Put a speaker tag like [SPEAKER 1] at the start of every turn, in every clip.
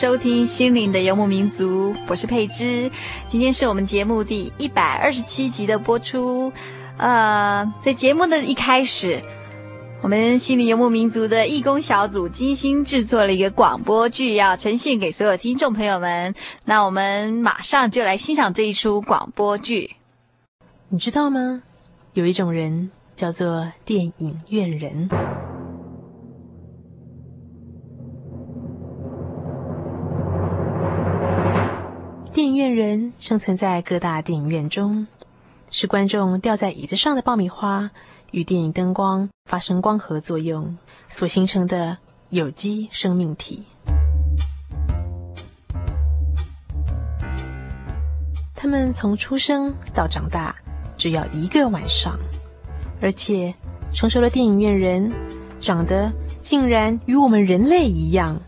[SPEAKER 1] 收听心灵的
[SPEAKER 2] 游牧民族，我是佩芝。今天是我们节目第一百二十七集的播出。呃，在节目的一开始，我们心灵游牧民族的义工小组精心制作了一个广播剧，要呈现给所有听众朋友们。那我们马上就来欣赏这一出广播剧。
[SPEAKER 3] 你知道吗？有一种人叫做电影院人。人生存在各大电影院中，是观众吊在椅子上的爆米花与电影灯光发生光合作用所形成的有机生命体。他们从出生到长大只要一个晚上，而且成熟的电影院人长得竟然与我们人类一样。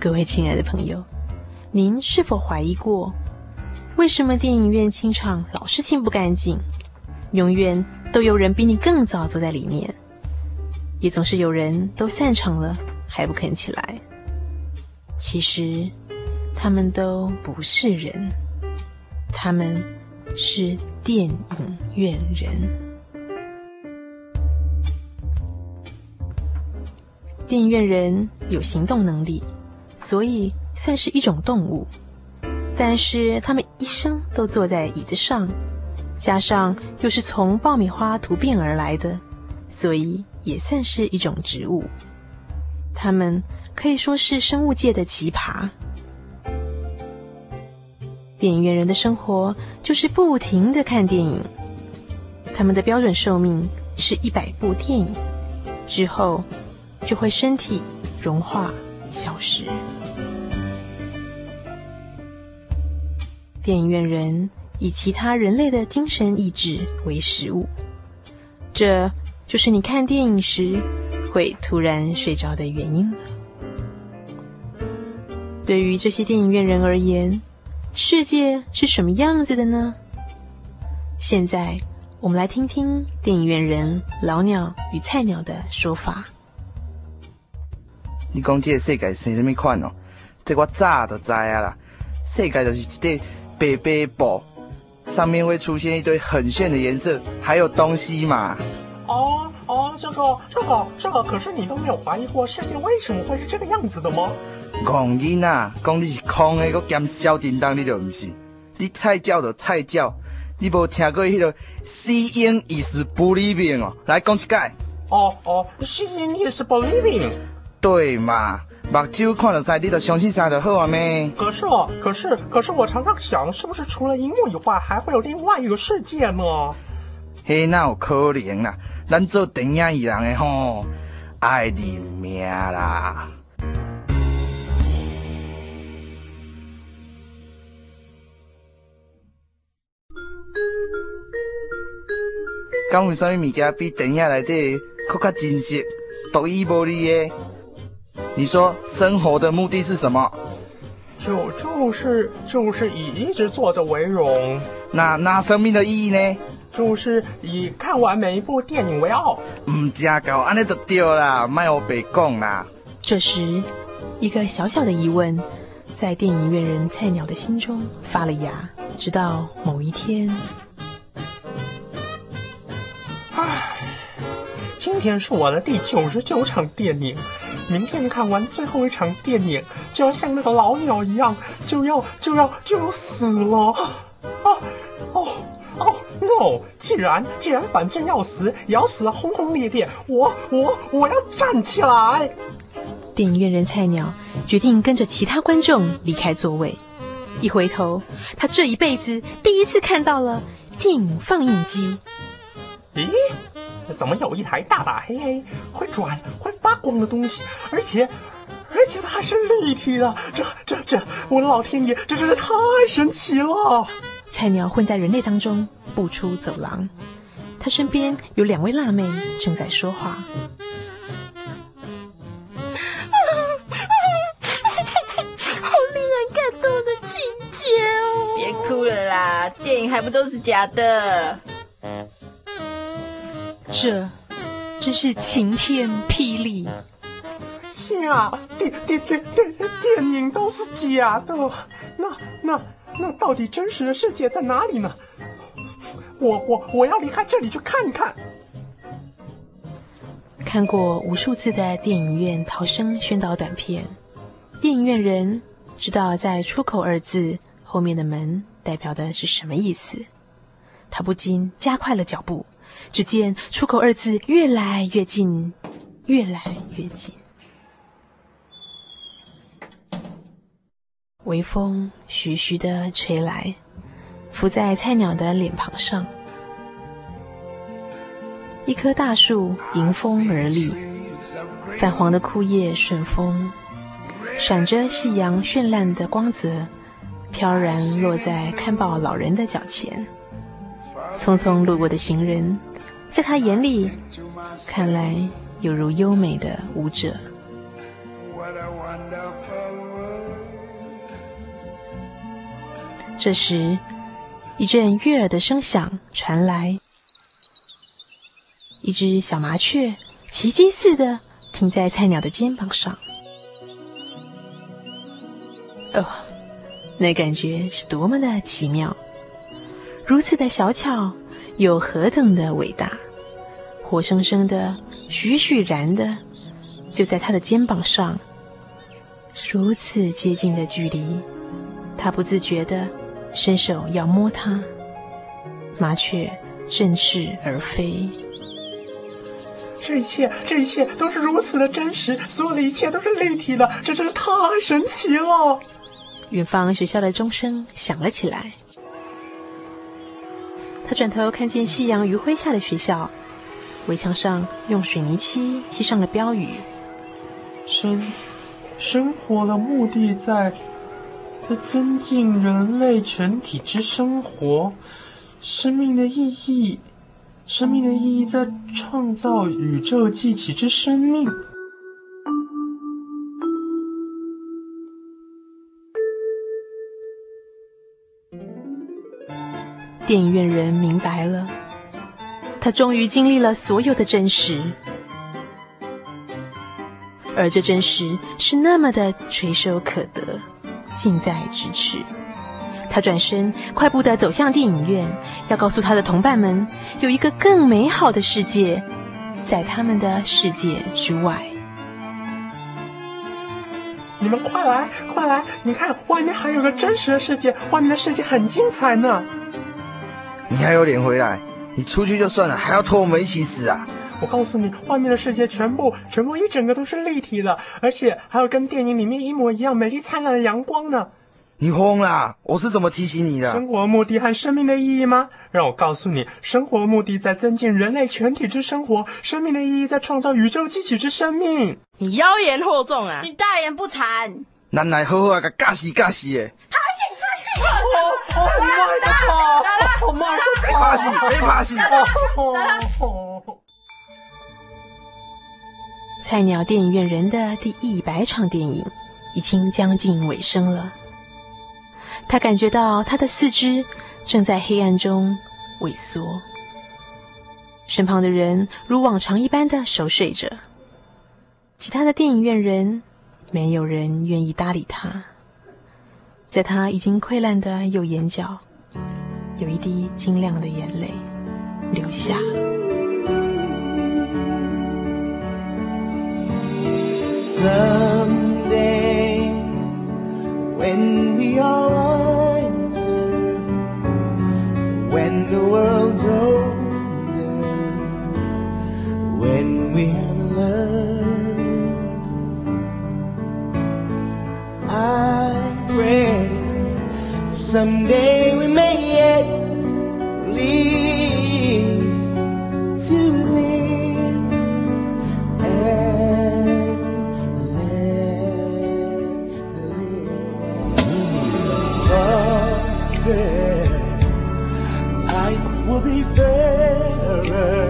[SPEAKER 3] 各位亲爱的朋友。您是否怀疑过，为什么电影院清场老是清不干净？永远都有人比你更早坐在里面，也总是有人都散场了还不肯起来。其实，他们都不是人，他们是电影院人。电影院人有行动能力，所以。算是一种动物，但是他们一生都坐在椅子上，加上又是从爆米花突变而来的，所以也算是一种植物。他们可以说是生物界的奇葩。电影院人的生活就是不停的看电影，他们的标准寿命是一百部电影，之后就会身体融化消失。电影院人以其他人类的精神意志为食物，这就是你看电影时会突然睡着的原因了。对于这些电影院人而言，世界是什么样子的呢？现在我们来听听电影院人老鸟与菜鸟的说法。
[SPEAKER 4] 你讲这个世界是什么款哦？这我早就知啊啦，世界就是一个。背背包上面会出现一堆很炫的颜色，还有东西嘛？
[SPEAKER 5] 哦哦，这个这个这个，可是你都没有怀疑过世界为什么会是这个样子的吗？
[SPEAKER 4] 讲你呐，讲你是空的，搁兼小叮当，你就不是。你菜叫的菜叫，你无听过迄个 seeing is believing 哦？来讲一解。
[SPEAKER 5] 哦哦，seeing is believing。
[SPEAKER 4] 对嘛？目睭看了啥，你就相信啥就好啊咩？
[SPEAKER 5] 可是哦，可是可是我常常想，是不是除了荧幕以外，还会有另外一个世界呢？
[SPEAKER 4] 嘿，那有可能啦？咱做电影艺人的吼，爱认命啦。敢有啥物物件比电影内底更加真实、独一无二的？你说生活的目的是什么？
[SPEAKER 5] 就就是就是以一直坐着为荣。
[SPEAKER 4] 那那生命的意义呢？
[SPEAKER 5] 就是以看完每一部电影为傲。
[SPEAKER 4] 嗯，加高，安尼就对啦，卖我白讲啦。
[SPEAKER 3] 这时，一个小小的疑问在电影院人菜鸟的心中发了芽。直到某一天，
[SPEAKER 5] 唉，今天是我的第九十九场电影，明天看完最后一场电影，就要像那个老鸟一样，就要就要就要死了啊！哦哦，no！既然既然反正要死，也要死得轰轰烈烈，我我我要站起来！
[SPEAKER 3] 电影院人菜鸟决定跟着其他观众离开座位。一回头，他这一辈子第一次看到了电影放映机。
[SPEAKER 5] 咦，怎么有一台大大黑黑、会转、会发光的东西？而且，而且它还是立体的。这、这、这，我的老天爷，这真是太神奇了！
[SPEAKER 3] 菜鸟混在人类当中，步出走廊。他身边有两位辣妹正在说话。
[SPEAKER 2] 别哭了啦，电影还不都是假的？
[SPEAKER 3] 这真是晴天霹雳！
[SPEAKER 5] 是啊，电电电电电影都是假的，那那那到底真实的世界在哪里呢？我我我要离开这里去看一看。
[SPEAKER 3] 看过无数次的电影院逃生宣导短片，电影院人知道在“出口”二字。后面的门代表的是什么意思？他不禁加快了脚步。只见“出口”二字越来越近，越来越近。微风徐徐地吹来，拂在菜鸟的脸庞上。一棵大树迎风而立，泛黄的枯叶顺风，闪着夕阳绚烂的光泽。飘然落在看报老人的脚前，匆匆路过的行人，在他眼里，看来犹如优美的舞者。这时，一阵悦耳的声响传来，一只小麻雀奇迹似的停在菜鸟的肩膀上。哦。那感觉是多么的奇妙，如此的小巧，又何等的伟大！活生生的，栩栩然的，就在他的肩膀上，如此接近的距离，他不自觉的伸手要摸它，麻雀振翅而飞。
[SPEAKER 5] 这一切，这一切都是如此的真实，所有的一切都是立体的，这真是太神奇了！
[SPEAKER 3] 远方学校的钟声响了起来，他转头看见夕阳余晖下的学校，围墙上用水泥漆漆上了标语：“
[SPEAKER 5] 生生活的目的在在增进人类全体之生活，生命的意义，生命的意义在创造宇宙记起之生命。”
[SPEAKER 3] 电影院人明白了，他终于经历了所有的真实，而这真实是那么的垂手可得，近在咫尺。他转身快步的走向电影院，要告诉他的同伴们，有一个更美好的世界，在他们的世界之外。
[SPEAKER 5] 你们快来，快来！你看，外面还有个真实的世界，外面的世界很精彩呢。
[SPEAKER 4] 你还有脸回来？你出去就算了，还要拖我们一起死啊！
[SPEAKER 5] 我告诉你，外面的世界全部、全部一整个都是立体的，而且还有跟电影里面一模一样美丽灿烂的阳光呢。
[SPEAKER 4] 你疯啦！我是怎么提醒你的？
[SPEAKER 5] 生活目的和生命的意义吗？让我告诉你，生活目的在增进人类全体之生活，生命的意义在创造宇宙继起之生命。
[SPEAKER 6] 你妖言惑众啊！
[SPEAKER 2] 你大言不惭！
[SPEAKER 4] 咱来好好啊，个尬死尬死的！
[SPEAKER 5] 哦，好慢的跑，好慢的跑，别
[SPEAKER 4] 怕死，别怕死。
[SPEAKER 3] 菜鸟电影院人的第一百场电影已经将近尾声了，他感觉到他的四肢正在黑暗中萎缩，身旁的人如往常一般的熟睡着，其他的电影院人没有人愿意搭理他。在他已经溃烂的右眼角，有一滴晶亮的眼泪流下。
[SPEAKER 7] Someday, when we are wiser, when the world's older, when we have learned, I pray someday we may yet live to live and let live. Someday life will be fairer,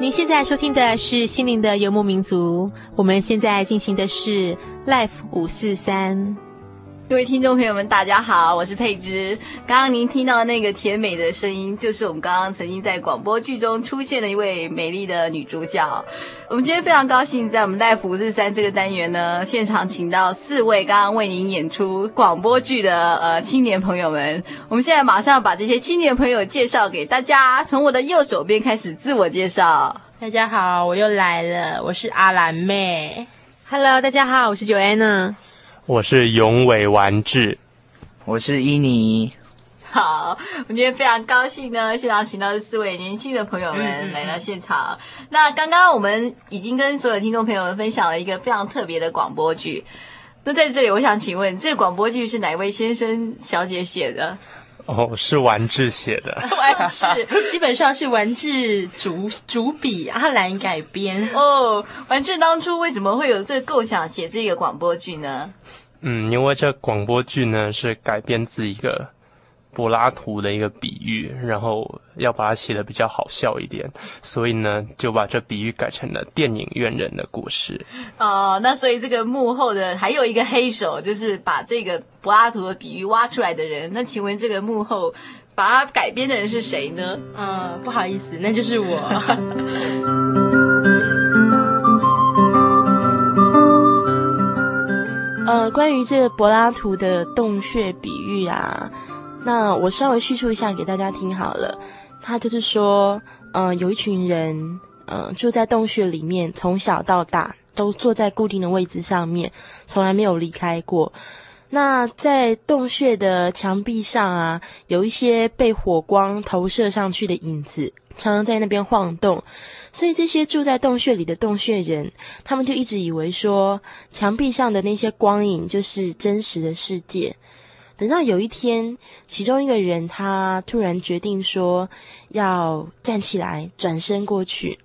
[SPEAKER 3] 您现在收听的是《心灵的游牧民族》，我们现在进行的是 Life 五四三。
[SPEAKER 2] 各位听众朋友们，大家好，我是佩芝。刚刚您听到那个甜美的声音，就是我们刚刚曾经在广播剧中出现的一位美丽的女主角。我们今天非常高兴，在我们 Life 五四三这个单元呢，现场请到四位刚刚为您演出广播剧的呃青年朋友们。我们现在马上把这些青年朋友介绍给大家，从我的右手边开始自我介绍。
[SPEAKER 8] 大家好，我又来了，我是阿兰妹。
[SPEAKER 3] Hello，大家好，我是 Joanna。
[SPEAKER 9] 我是永伟完治，
[SPEAKER 4] 我是伊妮。
[SPEAKER 2] 好，我们今天非常高兴呢，现场请到这四位年轻的朋友们来到现场。嗯、那刚刚我们已经跟所有听众朋友们分享了一个非常特别的广播剧。那在这里，我想请问，这个广播剧是哪位先生小姐写的？
[SPEAKER 9] 哦，是完治写的。
[SPEAKER 8] 完治基本上是完治主主笔，阿兰改编。
[SPEAKER 2] 哦，完治当初为什么会有这个构想写这个广播剧呢？
[SPEAKER 9] 嗯，因为这广播剧呢是改编自一个柏拉图的一个比喻，然后要把它写得比较好笑一点，所以呢就把这比喻改成了电影院人的故事。
[SPEAKER 2] 哦，那所以这个幕后的还有一个黑手，就是把这个柏拉图的比喻挖出来的人。那请问这个幕后把它改编的人是谁呢？
[SPEAKER 8] 嗯，不好意思，那就是我。呃，关于这个柏拉图的洞穴比喻啊，那我稍微叙述一下给大家听好了。他就是说，嗯、有一群人，嗯、住在洞穴里面，从小到大都坐在固定的位置上面，从来没有离开过。那在洞穴的墙壁上啊，有一些被火光投射上去的影子。常常在那边晃动，所以这些住在洞穴里的洞穴人，他们就一直以为说，墙壁上的那些光影就是真实的世界。等到有一天，其中一个人他突然决定说要站起来，转身过去。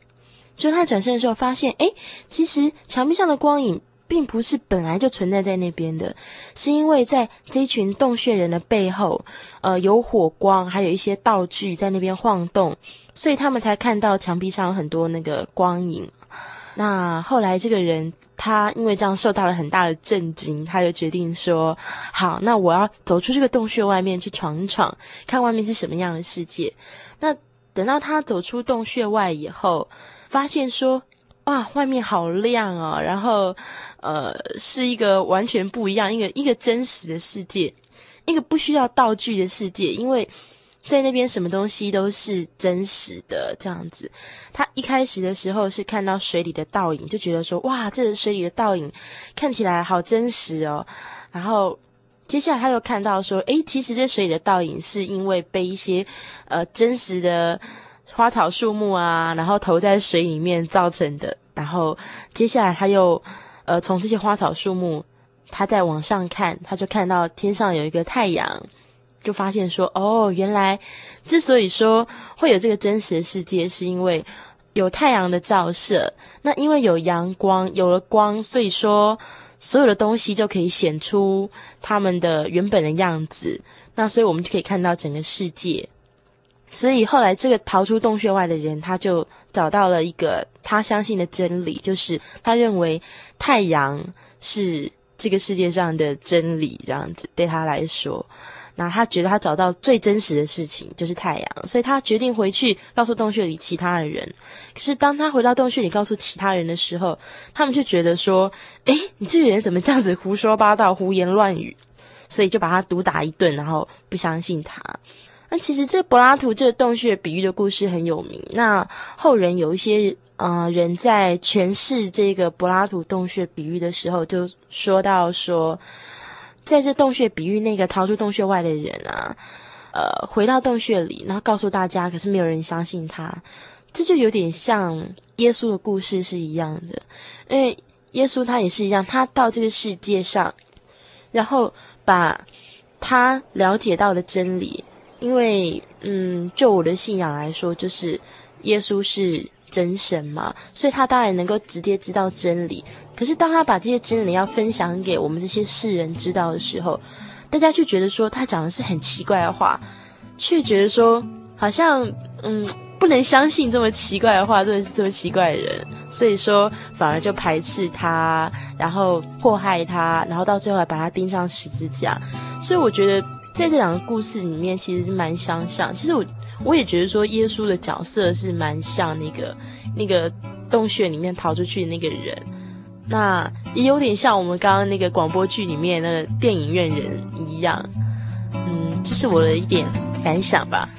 [SPEAKER 8] 就他转身的时候，发现，诶，其实墙壁上的光影。并不是本来就存在在那边的，是因为在这一群洞穴人的背后，呃，有火光，还有一些道具在那边晃动，所以他们才看到墙壁上有很多那个光影。那后来这个人他因为这样受到了很大的震惊，他就决定说：“好，那我要走出这个洞穴外面去闯一闯，看外面是什么样的世界。”那等到他走出洞穴外以后，发现说。哇，外面好亮哦！然后，呃，是一个完全不一样，一个一个真实的世界，一个不需要道具的世界，因为在那边什么东西都是真实的这样子。他一开始的时候是看到水里的倒影，就觉得说，哇，这是水里的倒影看起来好真实哦。然后接下来他又看到说，诶，其实这水里的倒影是因为被一些呃真实的。花草树木啊，然后投在水里面造成的。然后接下来他又，呃，从这些花草树木，他再往上看，他就看到天上有一个太阳，就发现说，哦，原来之所以说会有这个真实的世界，是因为有太阳的照射。那因为有阳光，有了光，所以说所有的东西就可以显出他们的原本的样子。那所以我们就可以看到整个世界。所以后来，这个逃出洞穴外的人，他就找到了一个他相信的真理，就是他认为太阳是这个世界上的真理，这样子对他来说，那他觉得他找到最真实的事情就是太阳，所以他决定回去告诉洞穴里其他的人。可是当他回到洞穴里告诉其他人的时候，他们就觉得说：“诶，你这个人怎么这样子胡说八道、胡言乱语？”所以就把他毒打一顿，然后不相信他。那其实这柏拉图这个洞穴比喻的故事很有名。那后人有一些呃人在诠释这个柏拉图洞穴比喻的时候，就说到说，在这洞穴比喻那个逃出洞穴外的人啊，呃，回到洞穴里，然后告诉大家，可是没有人相信他。这就有点像耶稣的故事是一样的，因为耶稣他也是一样，他到这个世界上，然后把他了解到的真理。因为，嗯，就我的信仰来说，就是耶稣是真神嘛，所以他当然能够直接知道真理。可是，当他把这些真理要分享给我们这些世人知道的时候，大家却觉得说他讲的是很奇怪的话，却觉得说好像，
[SPEAKER 6] 嗯，不能相信这么奇怪的话，真的是这么奇怪的人，所以说反而就排斥他，然后迫害他，然后到最后还把他钉上十字架。所以我觉得在这两个故事里面，其实是蛮相像。其实我我也觉得说，耶稣的角色是蛮像那个那个洞穴里面逃出去的那个人，那也有点像我们刚刚那个广播剧里面那个电影院人一样。嗯，这是我的一点感想吧。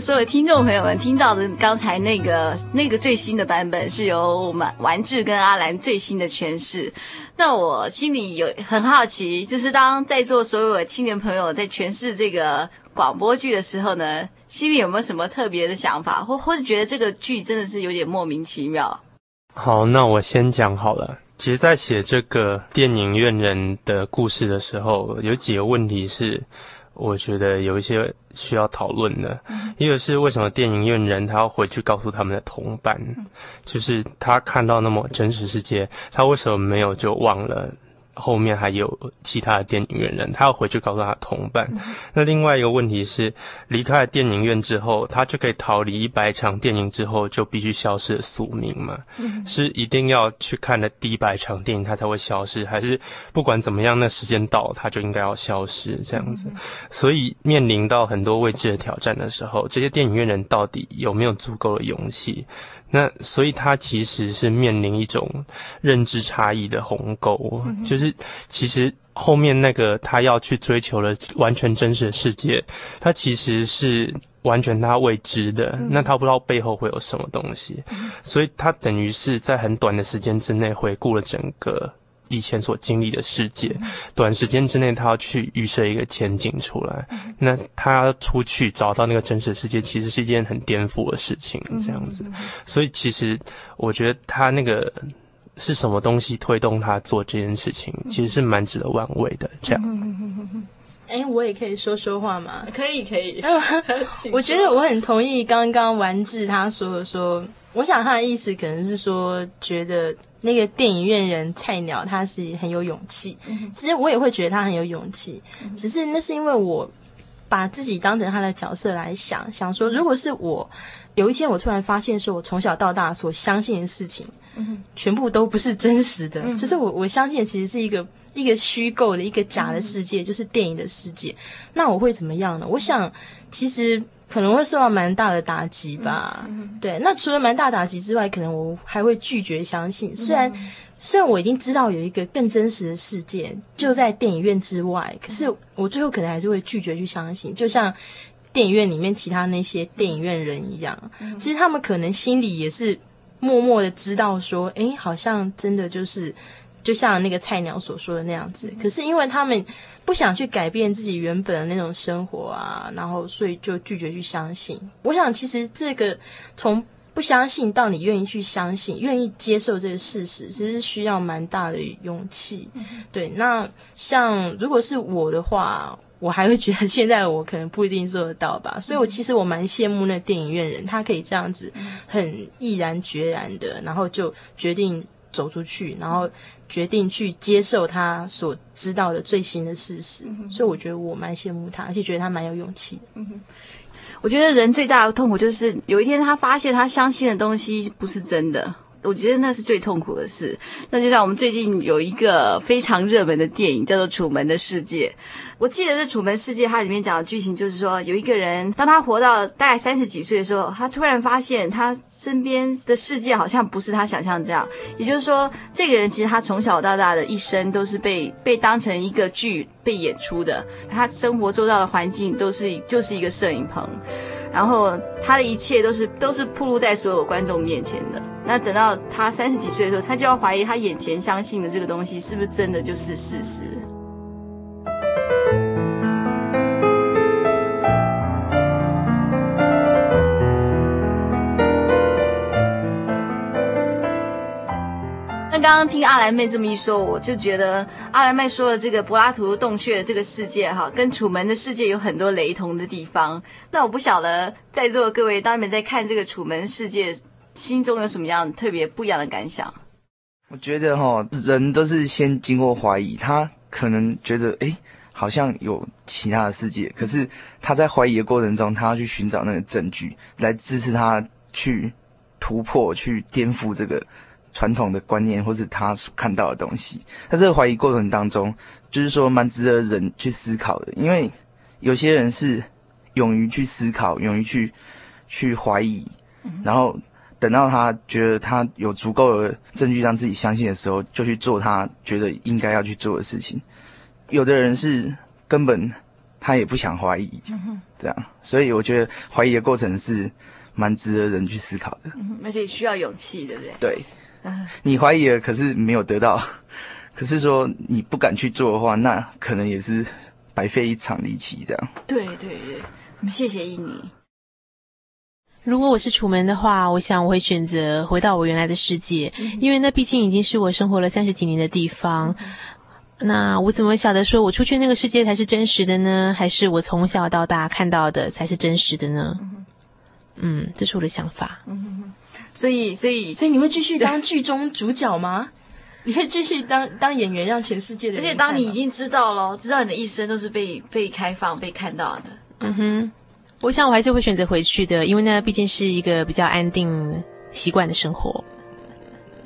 [SPEAKER 2] 所有听众朋友们听到的刚才那个那个最新的版本，是由我们丸治跟阿兰最新的诠释。那我心里有很好奇，就是当在座所有的青年朋友在诠释这个广播剧的时候呢，心里有没有什么特别的想法，或或是觉得这个剧真的是有点莫名其妙？
[SPEAKER 9] 好，那我先讲好了。其实，在写这个电影院人的故事的时候，有几个问题是。我觉得有一些需要讨论的，一个是为什么电影院人他要回去告诉他们的同伴，就是他看到那么真实世界，他为什么没有就忘了？后面还有其他的电影院人，他要回去告诉他同伴。那另外一个问题是，离开了电影院之后，他就可以逃离一百场电影之后就必须消失的宿命吗？是一定要去看了第一百场电影他才会消失，还是不管怎么样，那时间到他就应该要消失这样子？所以面临到很多未知的挑战的时候，这些电影院人到底有没有足够的勇气？那所以他其实是面临一种认知差异的鸿沟，就是其实后面那个他要去追求的完全真实的世界，他其实是完全他未知的，那他不知道背后会有什么东西，所以他等于是在很短的时间之内回顾了整个。以前所经历的世界，短时间之内他要去预设一个前景出来，那他出去找到那个真实世界，其实是一件很颠覆的事情，这样子。所以其实我觉得他那个是什么东西推动他做这件事情，其实是蛮值得玩味的。这样。
[SPEAKER 6] 哎，我也可以说说话吗？
[SPEAKER 2] 可以，可以。
[SPEAKER 6] 我觉得我很同意刚刚完治他说的说，我想他的意思可能是说，觉得。那个电影院人菜鸟，他是很有勇气。其实我也会觉得他很有勇气，只是那是因为我把自己当成他的角色来想，想说，如果是我有一天我突然发现，说我从小到大所相信的事情，全部都不是真实的，就是我我相信的其实是一个一个虚构的一个假的世界，就是电影的世界。那我会怎么样呢？我想，其实。可能会受到蛮大的打击吧，对。那除了蛮大打击之外，可能我还会拒绝相信。虽然、嗯、虽然我已经知道有一个更真实的世界就在电影院之外，可是我最后可能还是会拒绝去相信。就像电影院里面其他那些电影院人一样，其实他们可能心里也是默默的知道说，诶，好像真的就是就像那个菜鸟所说的那样子。可是因为他们。不想去改变自己原本的那种生活啊，然后所以就拒绝去相信。我想，其实这个从不相信到你愿意去相信，愿意接受这个事实，其实需要蛮大的勇气。对，那像如果是我的话，我还会觉得现在我可能不一定做得到吧。所以我其实我蛮羡慕那电影院人，他可以这样子很毅然决然的，然后就决定。走出去，然后决定去接受他所知道的最新的事实，嗯、所以我觉得我蛮羡慕他，而且觉得他蛮有勇气的。嗯、
[SPEAKER 2] 我觉得人最大的痛苦就是有一天他发现他相信的东西不是真的。我觉得那是最痛苦的事。那就像我们最近有一个非常热门的电影，叫做《楚门的世界》。我记得这《楚门世界》它里面讲的剧情就是说，有一个人，当他活到大概三十几岁的时候，他突然发现他身边的世界好像不是他想象这样。也就是说，这个人其实他从小到大的一生都是被被当成一个剧被演出的。他生活周遭的环境都是就是一个摄影棚，然后他的一切都是都是暴露在所有观众面前的。那等到他三十几岁的时候，他就要怀疑他眼前相信的这个东西是不是真的就是事实。刚刚听阿兰妹这么一说，我就觉得阿兰妹说的这个柏拉图洞穴的这个世界哈，跟楚门的世界有很多雷同的地方。那我不晓得在座的各位，当你们在看这个楚门世界，心中有什么样特别不一样的感想？
[SPEAKER 4] 我觉得哈，人都是先经过怀疑，他可能觉得诶，好像有其他的世界，可是他在怀疑的过程中，他要去寻找那个证据来支持他去突破、去颠覆这个。传统的观念，或是他所看到的东西，在这个怀疑过程当中，就是说蛮值得人去思考的。因为有些人是勇于去思考，勇于去去怀疑，然后等到他觉得他有足够的证据让自己相信的时候，就去做他觉得应该要去做的事情。有的人是根本他也不想怀疑，这样，所以我觉得怀疑的过程是蛮值得人去思考的，
[SPEAKER 2] 而且需要勇气，对不对？
[SPEAKER 4] 对。你怀疑了，可是没有得到，可是说你不敢去做的话，那可能也是白费一场力气。这样。
[SPEAKER 2] 对对对，我们谢谢印尼。
[SPEAKER 3] 如果我是楚门的话，我想我会选择回到我原来的世界，因为那毕竟已经是我生活了三十几年的地方。那我怎么晓得说我出去那个世界才是真实的呢？还是我从小到大看到的才是真实的呢？嗯，这是我的想法。
[SPEAKER 2] 所以，所以，
[SPEAKER 6] 所以你会继续 当剧中主角吗？你会继续当当演员，让全世界的人。
[SPEAKER 2] 而且，当你已经知道了，知道你的一生都是被被开放、被看到的。
[SPEAKER 3] 嗯哼，我想我还是会选择回去的，因为那毕竟是一个比较安定、习惯的生活。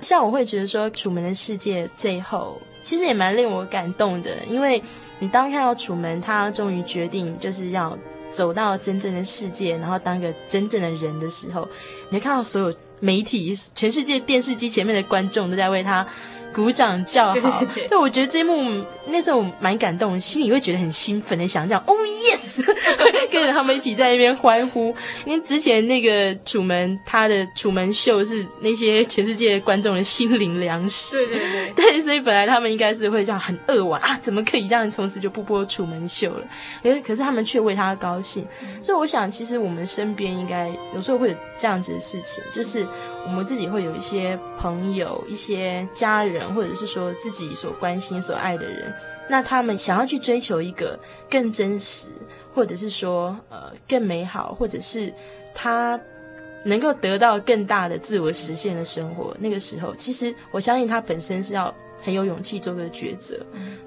[SPEAKER 6] 像我会觉得说，《楚门的世界》最后其实也蛮令我感动的，因为你当看到楚门，他终于决定就是要走到真正的世界，然后当一个真正的人的时候，你会看到所有。媒体，全世界电视机前面的观众都在为他鼓掌叫好。对，对，对，我觉得这一幕那时候我蛮感动，心里会觉得很兴奋的，想这样哦 yes，跟着他们一起在那边欢呼。因为之前那个楚门他的楚门秀是那些全世界观众的心灵粮食。对对对。对，所以本来他们应该是会这样很扼腕啊，怎么可以这样从此就不播楚门秀了？诶，可是他们却为他高兴。嗯、所以我想，其实我们身边应该有时候会有这样子的事情，就是。我们自己会有一些朋友、一些家人，或者是说自己所关心、所爱的人，那他们想要去追求一个更真实，或者是说呃更美好，或者是他能够得到更大的自我实现的生活。那个时候，其实我相信他本身是要很有勇气做个抉择。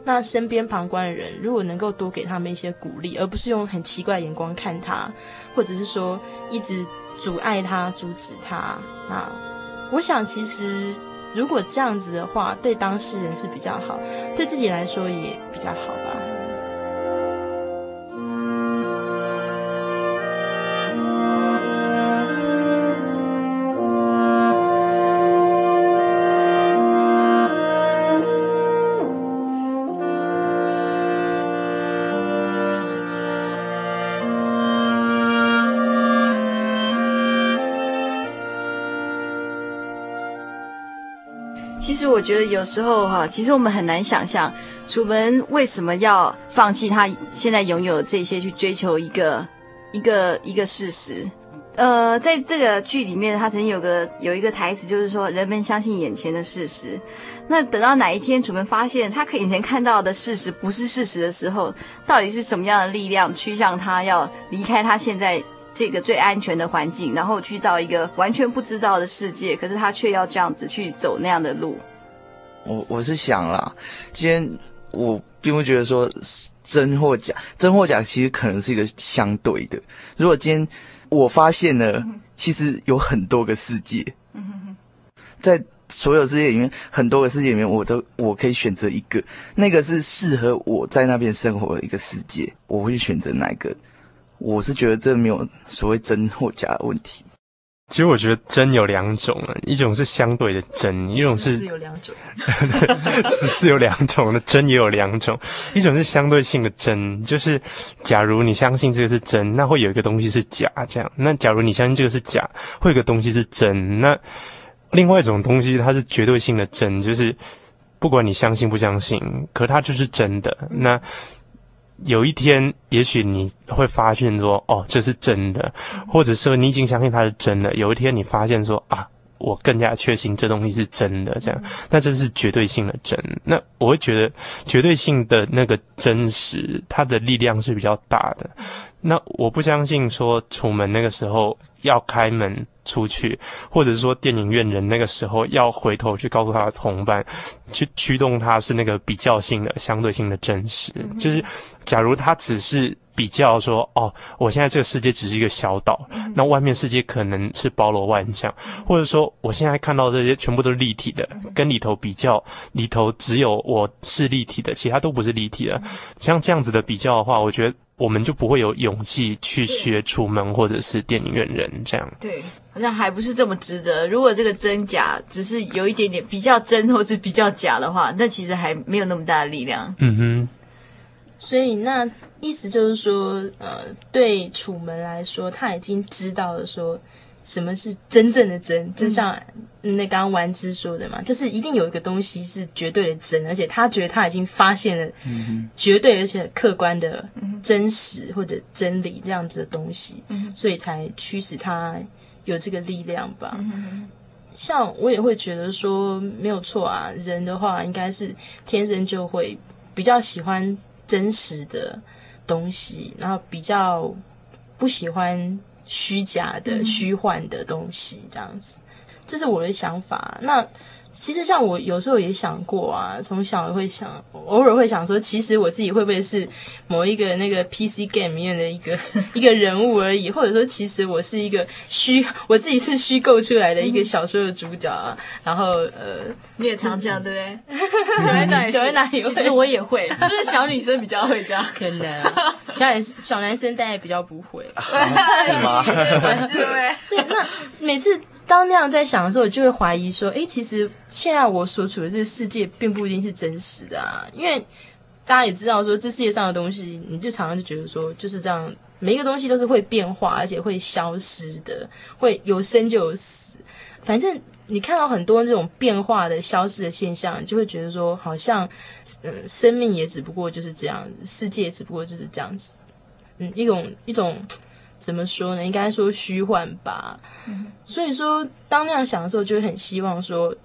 [SPEAKER 6] 那身边旁观的人，如果能够多给他们一些鼓励，而不是用很奇怪的眼光看他，或者是说一直。阻碍他，阻止他。那我想，其实如果这样子的话，对当事人是比较好，对自己来说也比较好吧。
[SPEAKER 2] 觉得有时候哈，其实我们很难想象楚门为什么要放弃他现在拥有这些，去追求一个一个一个事实。呃，在这个剧里面，他曾经有个有一个台词，就是说人们相信眼前的事实。那等到哪一天楚门发现他可以前看到的事实不是事实的时候，到底是什么样的力量驱向他要离开他现在这个最安全的环境，然后去到一个完全不知道的世界？可是他却要这样子去走那样的路。
[SPEAKER 4] 我我是想啦，今天我并不觉得说真或假，真或假其实可能是一个相对的。如果今天我发现了，其实有很多个世界，在所有世界里面，很多个世界里面，我都我可以选择一个，那个是适合我在那边生活的一个世界，我会去选择哪一个？我是觉得这没有所谓真或假的问题。
[SPEAKER 9] 其实我觉得真有两种啊，一种是相对的真，一种是，是有两种，是是有两种的真也有两种，一种是相对性的真，就是假如你相信这个是真，那会有一个东西是假，这样。那假如你相信这个是假，会有一个东西是真。那另外一种东西它是绝对性的真，就是不管你相信不相信，可它就是真的。那。有一天，也许你会发现说，哦，这是真的，或者说你已经相信它是真的。有一天，你发现说，啊，我更加确信这东西是真的，这样，那这是绝对性的真。那我会觉得绝对性的那个真实，它的力量是比较大的。那我不相信说楚门那个时候要开门出去，或者是说电影院人那个时候要回头去告诉他的同伴，去驱动他是那个比较性的、相对性的真实。就是假如他只是比较说，哦，我现在这个世界只是一个小岛，那外面世界可能是包罗万象，或者说我现在看到这些全部都是立体的，跟里头比较，里头只有我是立体的，其他都不是立体的。像这样子的比较的话，我觉得。我们就不会有勇气去学楚门或者是电影院人这样。
[SPEAKER 2] 对，好像还不是这么值得。如果这个真假只是有一点点比较真或者比较假的话，那其实还没有那么大的力量。
[SPEAKER 9] 嗯哼。
[SPEAKER 6] 所以那意思就是说，呃，对楚门来说，他已经知道了说。什么是真正的真？就像那刚刚丸之说的嘛，就是一定有一个东西是绝对的真，而且他觉得他已经发现了绝对而且客观的真实或者真理这样子的东西，所以才驱使他有这个力量吧。像我也会觉得说没有错啊，人的话应该是天生就会比较喜欢真实的东西，然后比较不喜欢。虚假的、虚幻的东西，这样子，这是我的想法。那其实像我有时候也想过啊，从小也会想，偶尔会想说，其实我自己会不会是某一个那个 PC game 里面的一个 一个人物而已，或者说，其实我是一个虚，我自己是虚构出来的一个小说的主角啊。然后呃，
[SPEAKER 2] 你也常这样，对不对？小安哪？小安哪？其
[SPEAKER 6] 实我也会，
[SPEAKER 2] 是不是小女生比较会这样？
[SPEAKER 6] 可能小男小男生大概比较不会，
[SPEAKER 4] 是吗？
[SPEAKER 6] 对，那每次。当那样在想的时候，我就会怀疑说：“哎，其实现在我所处的这个世界并不一定是真实的啊！因为大家也知道，说这世界上的东西，你就常常就觉得说就是这样，每一个东西都是会变化，而且会消失的，会有生就有死。反正你看到很多这种变化的、消失的现象，就会觉得说，好像嗯，生命也只不过就是这样，世界只不过就是这样子，嗯，一种一种。”怎么说呢？应该说虚幻吧。嗯、所以说，当那样想的时候，就会很希望说，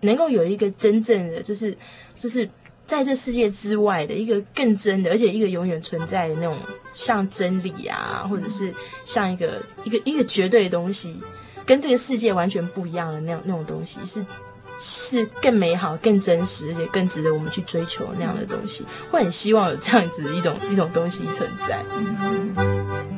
[SPEAKER 6] 能够有一个真正的，就是就是在这世界之外的一个更真的，而且一个永远存在的那种，像真理啊，或者是像一个一个一个绝对的东西，跟这个世界完全不一样的那样那种东西，是是更美好、更真实，而且更值得我们去追求那样的东西。会很希望有这样子的一种一种东西存在。嗯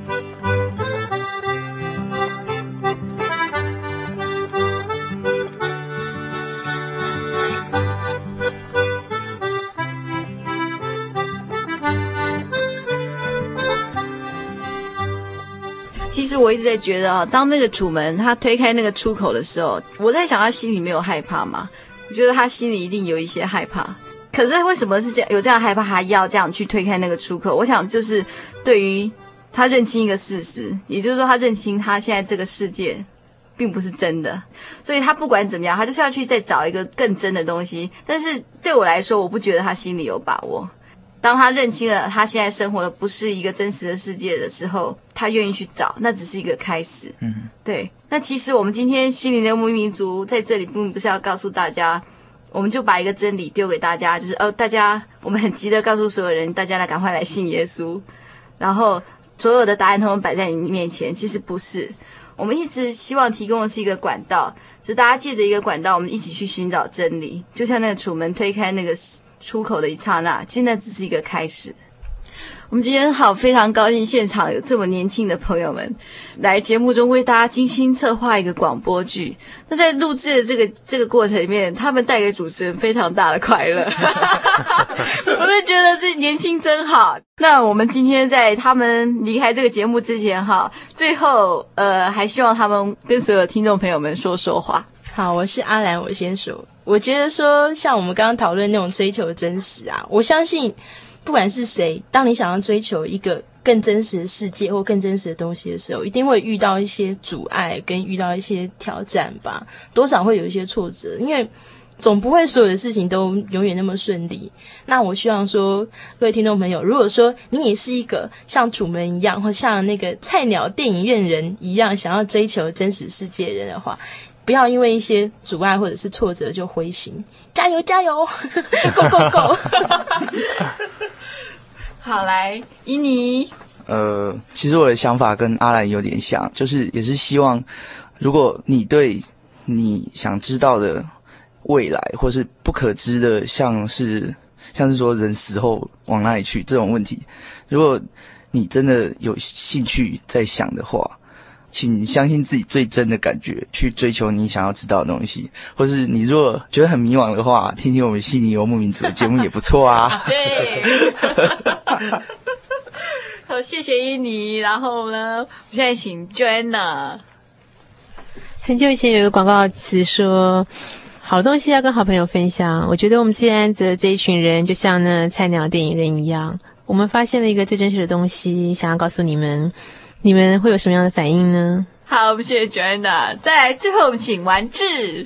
[SPEAKER 2] 实我一直在觉得啊，当那个楚门他推开那个出口的时候，我在想他心里没有害怕吗？我觉得他心里一定有一些害怕。可是为什么是这样？有这样害怕，还要这样去推开那个出口？我想就是对于他认清一个事实，也就是说他认清他现在这个世界并不是真的，所以他不管怎么样，他就是要去再找一个更真的东西。但是对我来说，我不觉得他心里有把握。当他认清了他现在生活的不是一个真实的世界的时候，他愿意去找，那只是一个开始。嗯，对。那其实我们今天心灵的牧民族在这里并不是要告诉大家，我们就把一个真理丢给大家，就是哦，大家我们很急的告诉所有人，大家来赶快来信耶稣，然后所有的答案通通摆在你面前。其实不是，我们一直希望提供的是一个管道，就大家借着一个管道，我们一起去寻找真理，就像那个楚门推开那个。出口的一刹那，现在只是一个开始。我们今天好，非常高兴现场有这么年轻的朋友们来节目中为大家精心策划一个广播剧。那在录制的这个这个过程里面，他们带给主持人非常大的快乐。我就觉得这年轻真好。那我们今天在他们离开这个节目之前，哈，最后呃，还希望他们跟所有听众朋友们说说话。
[SPEAKER 6] 好，我是阿兰，我先说。我觉得说，像我们刚刚讨论那种追求真实啊，我相信，不管是谁，当你想要追求一个更真实的世界或更真实的东西的时候，一定会遇到一些阻碍，跟遇到一些挑战吧，多少会有一些挫折，因为总不会所有的事情都永远那么顺利。那我希望说，各位听众朋友，如果说你也是一个像楚门一样，或像那个菜鸟电影院人一样，想要追求真实世界人的话。不要因为一些阻碍或者是挫折就灰心，加油加油，Go Go Go！
[SPEAKER 2] 好，来，伊妮，
[SPEAKER 4] 呃，其实我的想法跟阿兰有点像，就是也是希望，如果你对你想知道的未来，或是不可知的，像是像是说人死后往哪里去这种问题，如果你真的有兴趣在想的话，请相信自己最真的感觉，去追求你想要知道的东西。或是你如果觉得很迷惘的话，听听我们悉尼游牧民族的节目也不错啊。
[SPEAKER 2] 对，好，谢谢伊尼。然后呢，我现在请 Joanna。
[SPEAKER 3] 很久以前有一个广告词说：“好东西要跟好朋友分享。”我觉得我们现在的这一群人，就像那菜鸟电影人一样，我们发现了一个最真实的东西，想要告诉你们。你们会有什么样的反应呢？
[SPEAKER 2] 好，我们谢谢 Joanna。再来，最后我们请完治。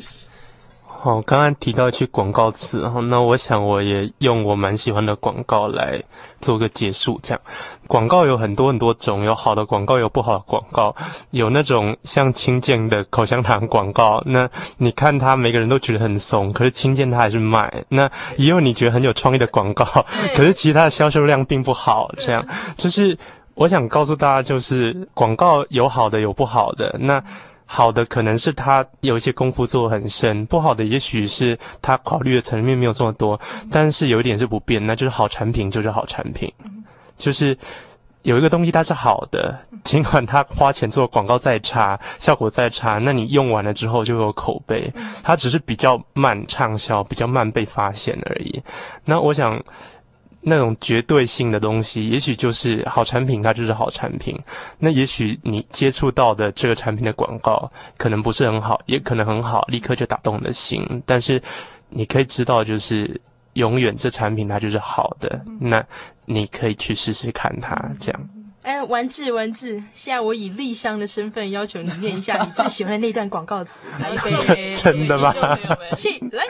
[SPEAKER 9] 好，刚刚提到一句广告词，然后那我想我也用我蛮喜欢的广告来做个结束。这样，广告有很多很多种，有好的广告，有不好的广告，有那种像清健的口香糖广告，那你看他每个人都觉得很怂，可是清健他还是卖。那也有你觉得很有创意的广告，可是其他的销售量并不好。这样，就是。我想告诉大家，就是广告有好的，有不好的。那好的可能是他有一些功夫做得很深，不好的也许是他考虑的层面没有这么多。但是有一点是不变，那就是好产品就是好产品。就是有一个东西它是好的，尽管他花钱做广告再差，效果再差，那你用完了之后就有口碑，它只是比较慢畅销，比较慢被发现而已。那我想。那种绝对性的东西，也许就是好产品，它就是好产品。那也许你接触到的这个产品的广告，可能不是很好，也可能很好，立刻就打动你的心。但是你可以知道，就是永远这产品它就是好的。那你可以去试试看它，这样。
[SPEAKER 6] 哎，完治完治，现在我以丽商的身份要求你念一下你最喜欢的那段广告词。
[SPEAKER 9] 真真的吗？
[SPEAKER 6] 去来。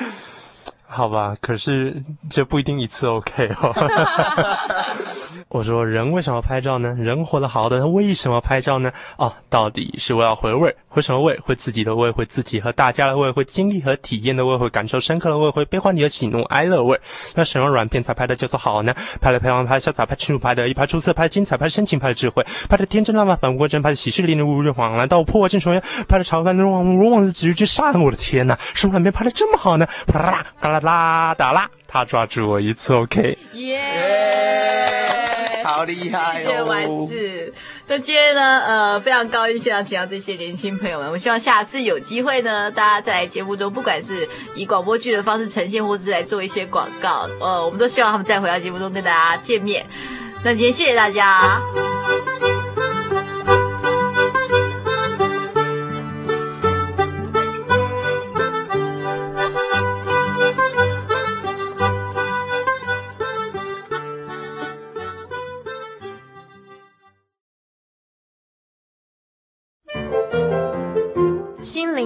[SPEAKER 9] 好吧，可是这不一定一次 OK 哦。我说人为什么拍照呢？人活得好的，他为什么拍照呢？哦，到底是为了回味，回什么味？回自己的味，回自己和大家的味，回经历和体验的味，回感受深刻的味，回悲欢离合、喜怒哀乐味。那什么软片才拍的叫做好呢？拍了拍完拍潇洒，拍清楚，拍的一拍出色，拍精彩，拍深情，拍的智慧，拍的天真烂漫，反过真，拍的喜事临人，无人恍然到破镜重圆，拍的长翻如往如往日子之上。我的天哪，什么软片拍的这么好呢？啪啦啦，嘎啦。啦哒啦，他抓住我一次，OK，
[SPEAKER 2] 耶
[SPEAKER 4] Yeah，好厉害哦！谢谢丸
[SPEAKER 2] 子。那今天呢，呃，非常高兴现场请到这些年轻朋友们。我希望下次有机会呢，大家在节目中，不管是以广播剧的方式呈现，或是来做一些广告，呃，我们都希望他们再回到节目中跟大家见面。那今天谢谢大家。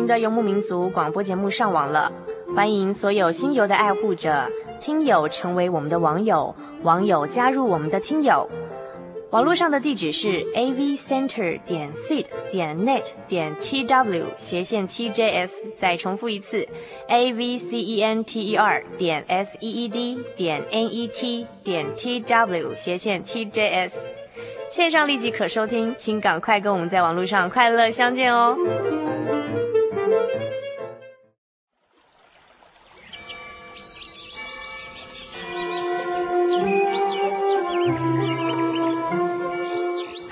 [SPEAKER 10] 的游牧民族广播节目上网了，欢迎所有心游的爱护者、听友成为我们的网友，网友加入我们的听友。网络上的地址是 a v center 点 seed 点 net 点 t w 斜线 t j s，再重复一次 a v c e n t e r 点 s e e d 点 n e t 点 t w 斜线 t j s。线上立即可收听，请赶快跟我们在网络上快乐相见哦。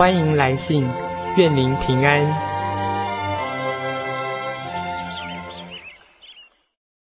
[SPEAKER 11] 欢迎来信，愿您平安。